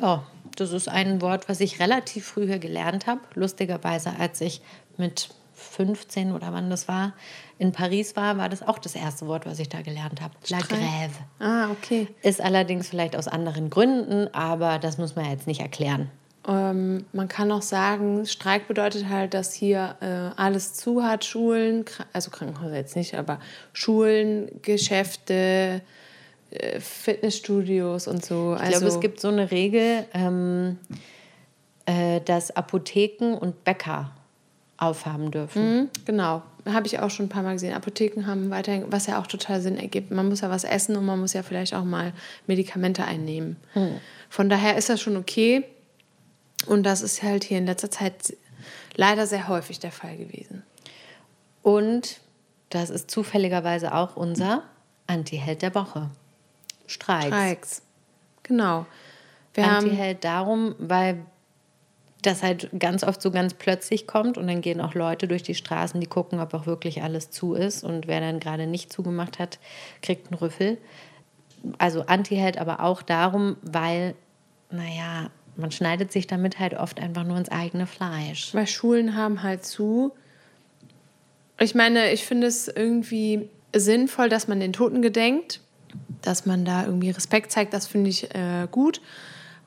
Ja, das ist ein Wort, was ich relativ früh gelernt habe. Lustigerweise, als ich mit 15 oder wann das war, in Paris war, war das auch das erste Wort, was ich da gelernt habe. La Grève. Ah, okay. Ist allerdings vielleicht aus anderen Gründen, aber das muss man jetzt nicht erklären. Ähm, man kann auch sagen, Streik bedeutet halt, dass hier äh, alles zu hat, Schulen, also Krankenhäuser jetzt nicht, aber Schulen, Geschäfte, äh, Fitnessstudios und so. Ich also, glaube, es gibt so eine Regel, ähm, äh, dass Apotheken und Bäcker aufhaben dürfen. Mhm, genau, habe ich auch schon ein paar Mal gesehen. Apotheken haben weiterhin, was ja auch total Sinn ergibt. Man muss ja was essen und man muss ja vielleicht auch mal Medikamente einnehmen. Mhm. Von daher ist das schon okay. Und das ist halt hier in letzter Zeit leider sehr häufig der Fall gewesen. Und das ist zufälligerweise auch unser Anti-Held der Woche. Streiks. Streiks. Genau. Wir haben, Anti-Held darum, weil das halt ganz oft so ganz plötzlich kommt und dann gehen auch Leute durch die Straßen, die gucken, ob auch wirklich alles zu ist und wer dann gerade nicht zugemacht hat, kriegt einen Rüffel. Also Anti-Held aber auch darum, weil, naja, man schneidet sich damit halt oft einfach nur ins eigene Fleisch. weil Schulen haben halt zu. Ich meine, ich finde es irgendwie sinnvoll, dass man den Toten gedenkt, dass man da irgendwie Respekt zeigt. Das finde ich äh, gut.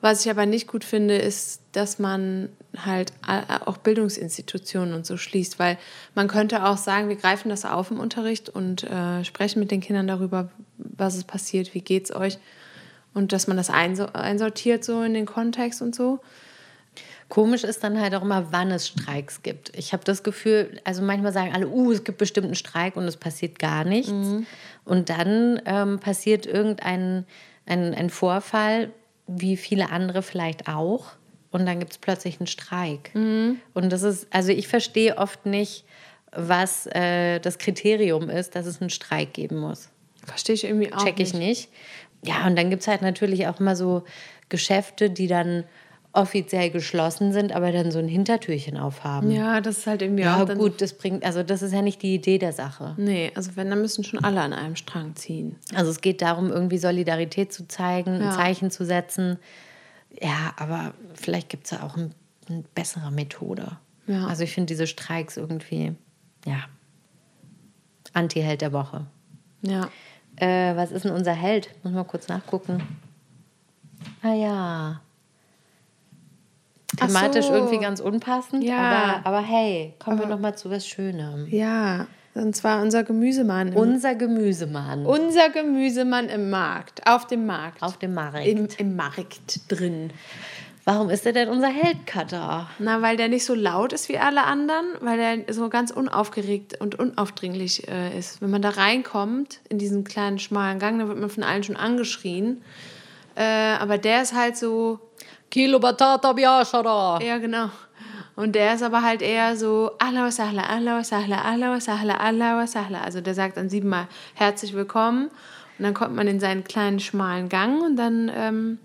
Was ich aber nicht gut finde, ist, dass man halt a- auch Bildungsinstitutionen und so schließt, weil man könnte auch sagen, wir greifen das auf im Unterricht und äh, sprechen mit den Kindern darüber, was ist passiert, wie geht's euch und dass man das einso einsortiert so in den Kontext und so. Komisch ist dann halt auch immer, wann es Streiks gibt. Ich habe das Gefühl, also manchmal sagen alle, uh, es gibt bestimmt einen Streik und es passiert gar nichts. Und dann ähm, passiert irgendein ein, ein Vorfall, wie viele andere vielleicht auch. Und dann gibt es plötzlich einen Streik. Und das ist, also ich verstehe oft nicht, was äh, das Kriterium ist, dass es einen Streik geben muss. Verstehe ich irgendwie auch Check ich nicht. Ja, und dann gibt es halt natürlich auch immer so Geschäfte, die dann offiziell geschlossen sind, aber dann so ein Hintertürchen aufhaben. Ja, das ist halt irgendwie Ja, auch dann gut, das bringt, also das ist ja nicht die Idee der Sache. Nee, also wenn, dann müssen schon alle an einem Strang ziehen. Also es geht darum, irgendwie Solidarität zu zeigen, ein Ja. Zeichen zu setzen. Ja, aber vielleicht gibt es ja auch ein, eine bessere Methode. Ja. Also ich finde diese Streiks irgendwie, ja, Anti-Held der Woche. Ja. Äh, was ist denn unser Held? Muss mal kurz nachgucken. Ah ja. Thematisch so. irgendwie ganz unpassend, Ja. aber, aber hey, kommen wir noch mal zu was Schönem. Ja, und zwar unser Gemüsemann. Unser Gemüsemann unser Gemüsemann im Markt, auf dem Markt. auf dem Markt. Im, Im Markt drin. Warum ist er denn unser Heldcutter? Na, weil der nicht so laut ist wie alle anderen, weil der so ganz unaufgeregt und unaufdringlich äh, ist. Wenn man da reinkommt, in diesen kleinen, schmalen Gang, dann wird man von allen schon angeschrien. Äh, aber der ist halt so, Kilo Batata Biashara. Ja, genau. Und der ist aber halt eher so, Allah wa sahla, Allah wa sahla, Allah wa sahla, Allah wa sahla. Also der sagt dann siebenmal herzlich willkommen. Und dann kommt man in seinen kleinen, schmalen Gang und dann ähm,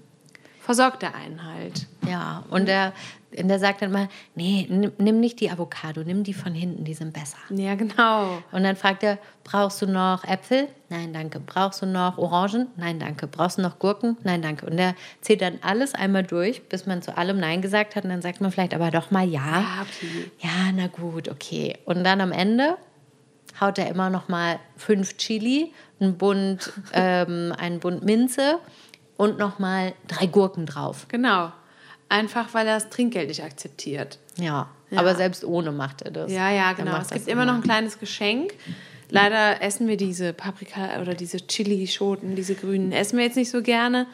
versorgt er einen halt. Ja, und der, und der sagt dann mal, nee, nimm, nimm nicht die Avocado, nimm die von hinten, die sind besser. Ja, genau. Und dann fragt er, brauchst du noch Äpfel? Nein, danke. Brauchst du noch Orangen? Nein, danke. Brauchst du noch Gurken? Nein, danke. Und er zählt dann alles einmal durch, bis man zu allem Nein gesagt hat. Und dann sagt man vielleicht aber doch mal Ja. Ja, okay. Ja, na gut, okay. Und dann am Ende haut er immer noch mal fünf Chili, einen Bund, ähm, einen Bund Minze und noch mal drei Gurken drauf. Genau. Einfach, weil er das Trinkgeld nicht akzeptiert. Ja, Ja. aber selbst ohne macht er das. Ja, ja, genau. macht Es gibt immer noch ein kleines Geschenk. Leider essen wir diese Paprika oder diese Chili-Schoten, diese grünen, essen wir jetzt nicht so gerne,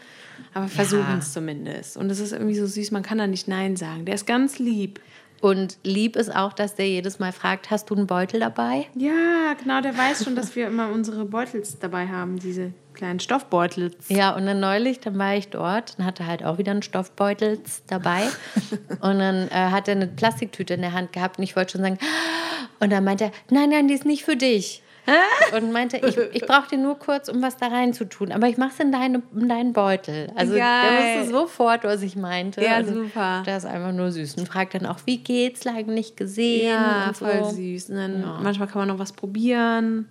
aber versuchen es zumindest. Und es ist irgendwie so süß, man kann da nicht Nein sagen. Der ist ganz lieb. Und lieb ist auch, dass der jedes Mal fragt, hast du einen Beutel dabei? Ja, genau, der weiß schon, dass wir immer unsere Beutels dabei haben, diese kleinen Stoffbeutels. Ja, und dann neulich, dann war ich dort und hatte halt auch wieder einen Stoffbeutel dabei. und dann äh, hat er eine Plastiktüte in der Hand gehabt und ich wollte schon sagen, und dann meinte er, nein, nein, die ist nicht für dich. und meinte, ich, ich brauche den nur kurz, um was da rein zu tun. Aber ich mache es in, deine, in deinen Beutel. Also der Geil. wusste sofort, was ich meinte. Ja, Und super. Der ist einfach nur süß. Und fragt dann auch, wie geht's? Lange nicht gesehen. Ja, und so. voll süß. Und dann manchmal kann man noch was probieren.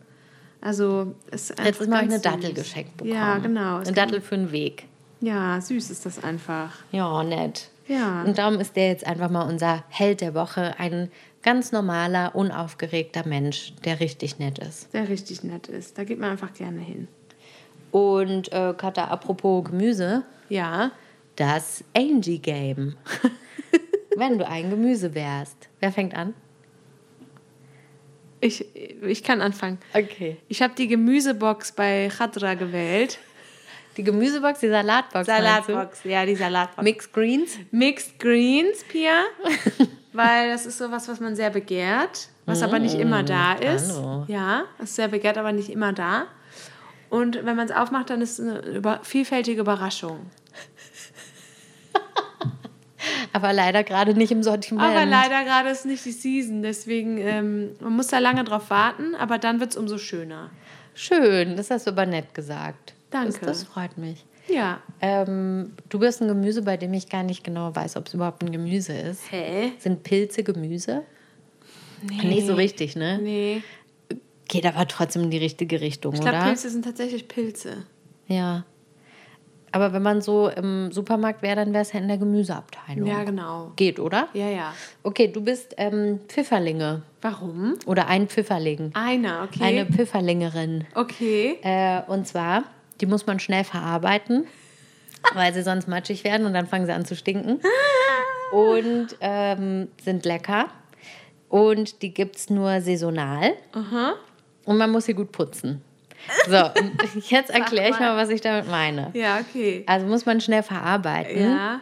Also, es ist einfach Letztes Mal habe ich eine ganz Dattel süß. geschenkt bekommen. Ja, genau. Eine Dattel für den Weg. Ja, süß ist das einfach. Ja, nett. Ja. Und darum ist der jetzt einfach mal unser Held der Woche. Ein ganz normaler, unaufgeregter Mensch, der richtig nett ist. Der richtig nett ist. Da geht man einfach gerne hin. Und äh, Katha, apropos Gemüse, Ja. das Angie Game. Wenn du ein Gemüse wärst. Wer fängt an? Ich, ich kann anfangen. Okay. Ich habe die Gemüsebox bei Khadra gewählt. Die Gemüsebox, die Salatbox. Salatbox, ja, die? Salatbox. Mixed Greens. Mixed Greens, Pia. weil das ist sowas, was man sehr begehrt, was aber nicht immer da ist. hallo. Ja, ist sehr begehrt, aber nicht immer da. Und wenn man es aufmacht, dann ist es eine vielfältige Überraschung. Aber leider gerade nicht im Sortiment. Aber leider gerade ist nicht die Season, deswegen ähm, man muss da lange drauf warten, aber dann wird es umso schöner. Schön, das hast du aber nett gesagt. Danke. Das, das freut mich. Ja. Ähm, du bist ein Gemüse, bei dem ich gar nicht genau weiß, ob es überhaupt ein Gemüse ist. Hä? Sind Pilze Gemüse? Nicht so richtig, ne? Nee. Geht aber trotzdem in die richtige Richtung, Ich glaube, oder? Pilze sind tatsächlich Pilze. Ja. Aber wenn man so im Supermarkt wäre, dann wäre es ja in der Gemüseabteilung. Ja, genau. Geht, oder? Ja, ja. Okay, du bist ähm, Pfifferlinge Warum? oder ein Pfifferling. Einer, okay. Eine Pfifferlingerin. okay. Äh, und zwar, die muss man schnell verarbeiten, weil sie sonst matschig werden und dann fangen sie an zu stinken. Und ähm, sind lecker. Und die gibt es nur saisonal. Und man muss sie gut putzen. So, jetzt erkläre ich mal, was ich damit meine. Ja, okay. Also muss man schnell verarbeiten. Ja.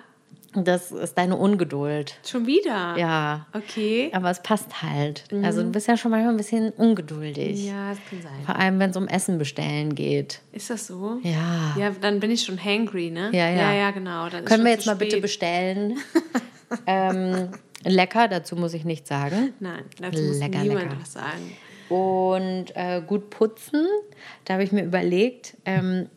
Das ist deine Ungeduld. Schon wieder? Ja. Okay. Aber es passt halt. Also du bist ja schon manchmal ein bisschen ungeduldig. Ja, das kann sein. Vor allem, wenn es um Essen bestellen geht. Ist das so? Ja. Ja, dann bin ich schon hangry, ne? Ja, ja. Ja, ja, genau. Dann Können wir jetzt mal bitte spät. bestellen? ähm, lecker, dazu muss ich nichts sagen. Nein, dazu muss Lecker, niemand lecker. was sagen. Und äh, gut putzen, da habe ich mir überlegt, ähm,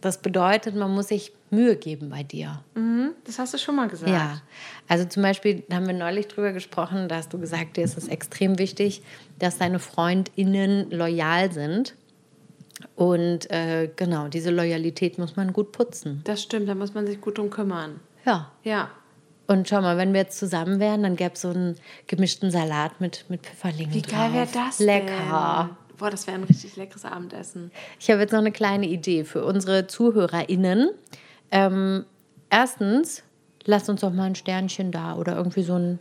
das bedeutet, man muss sich Mühe geben bei dir. Mhm, das hast du schon mal gesagt. Ja, also zum Beispiel haben wir neulich drüber gesprochen, da hast du gesagt, dir ist es extrem wichtig, dass deine FreundInnen loyal sind. Und äh, genau, diese Loyalität muss man gut putzen. Das stimmt, da muss man sich gut drum kümmern. Ja. Ja. Und schau mal, wenn wir jetzt zusammen wären, dann gäbe es so einen gemischten Salat mit, mit Pfifferlingen Wie geil wäre das Lecker. denn? Boah, das wäre ein richtig leckeres Abendessen. Ich habe jetzt noch eine kleine Idee für unsere ZuhörerInnen. Ähm, erstens, lasst uns doch mal ein Sternchen da oder irgendwie so ein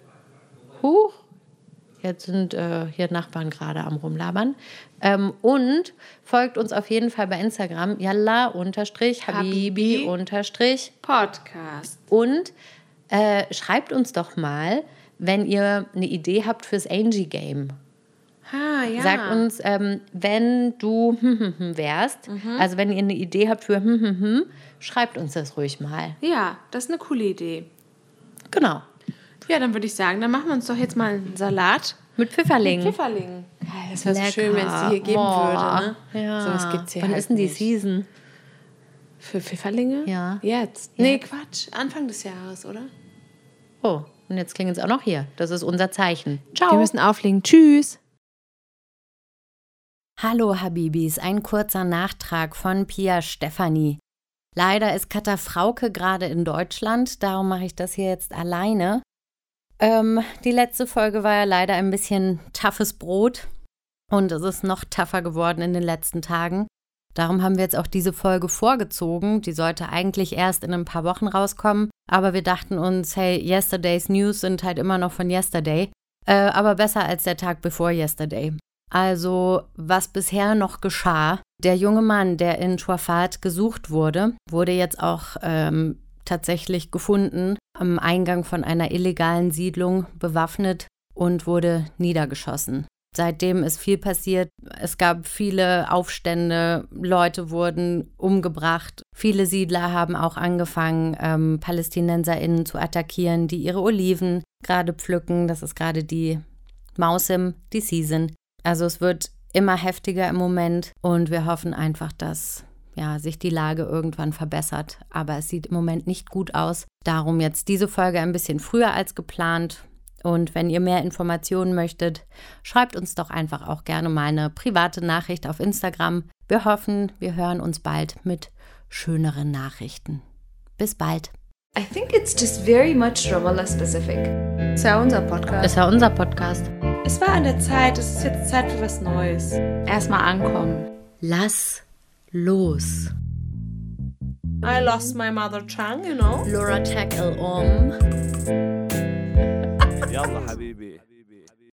Huch. Jetzt sind äh, hier Nachbarn gerade am Rumlabern. Ähm, und folgt uns auf jeden Fall bei Instagram, yalla unterstrich, habibi Habibi. unterstrich. Podcast. Und äh, schreibt uns doch mal, wenn ihr eine Idee habt fürs Angie-Game. Ha, ja. Sag uns, ähm, wenn du wärst, also wenn ihr eine Idee habt für schreibt uns das ruhig mal. Ja, das ist eine coole Idee. Genau. Ja, dann würde ich sagen, dann machen wir uns doch jetzt mal einen Salat. Mit Pfifferlingen. Pfifferlingen. Geil, das wäre so schön, wenn es die hier geben Boah. würde. Ne? Ja. So was gibt es hier Wann halt ist denn die nicht. Season? Für Pfifferlinge? Ja. Jetzt? Nee, Quatsch. Anfang des Jahres, oder? Oh, und jetzt klingen es auch noch hier. Das ist unser Zeichen. Ciao. Wir müssen auflegen. Tschüss. Hallo Habibis, ein kurzer Nachtrag von Pia Stefanie. Leider ist Katha Frauke gerade in Deutschland, darum mache ich das hier jetzt alleine. Ähm, die letzte Folge war ja leider ein bisschen toughes Brot und es ist noch tougher geworden in den letzten Tagen. Darum haben wir jetzt auch diese Folge vorgezogen. Die sollte eigentlich erst in ein paar Wochen rauskommen, aber wir dachten uns, hey, Yesterday's News sind halt immer noch von Yesterday, äh, aber besser als der Tag bevor Yesterday. Also, was bisher noch geschah, der junge Mann, der in Schwafat gesucht wurde, wurde jetzt auch ähm, tatsächlich gefunden am Eingang von einer illegalen Siedlung, bewaffnet und wurde niedergeschossen. Seitdem ist viel passiert. Es gab viele Aufstände, Leute wurden umgebracht. Viele Siedler haben auch angefangen, ähm, PalästinenserInnen zu attackieren, die ihre Oliven gerade pflücken. Das ist gerade die Mausim, die Season. Also es wird immer heftiger im Moment und wir hoffen einfach, dass ja, sich die Lage irgendwann verbessert. Aber es sieht im Moment nicht gut aus. Darum jetzt diese Folge ein bisschen früher als geplant. Und wenn ihr mehr Informationen möchtet, schreibt uns doch einfach auch gerne mal eine private Nachricht auf Instagram. Wir hoffen, wir hören uns bald mit schöneren Nachrichten. Bis bald. I think it's just very much Ramallah specific. Ist ja unser Podcast. Das ist ja unser Podcast. Es war an der Zeit. Es ist jetzt Zeit für was Neues. Erstmal ankommen. Lass los. I lost my mother tongue, you know. Laura Tackle um. يلا حبيبي.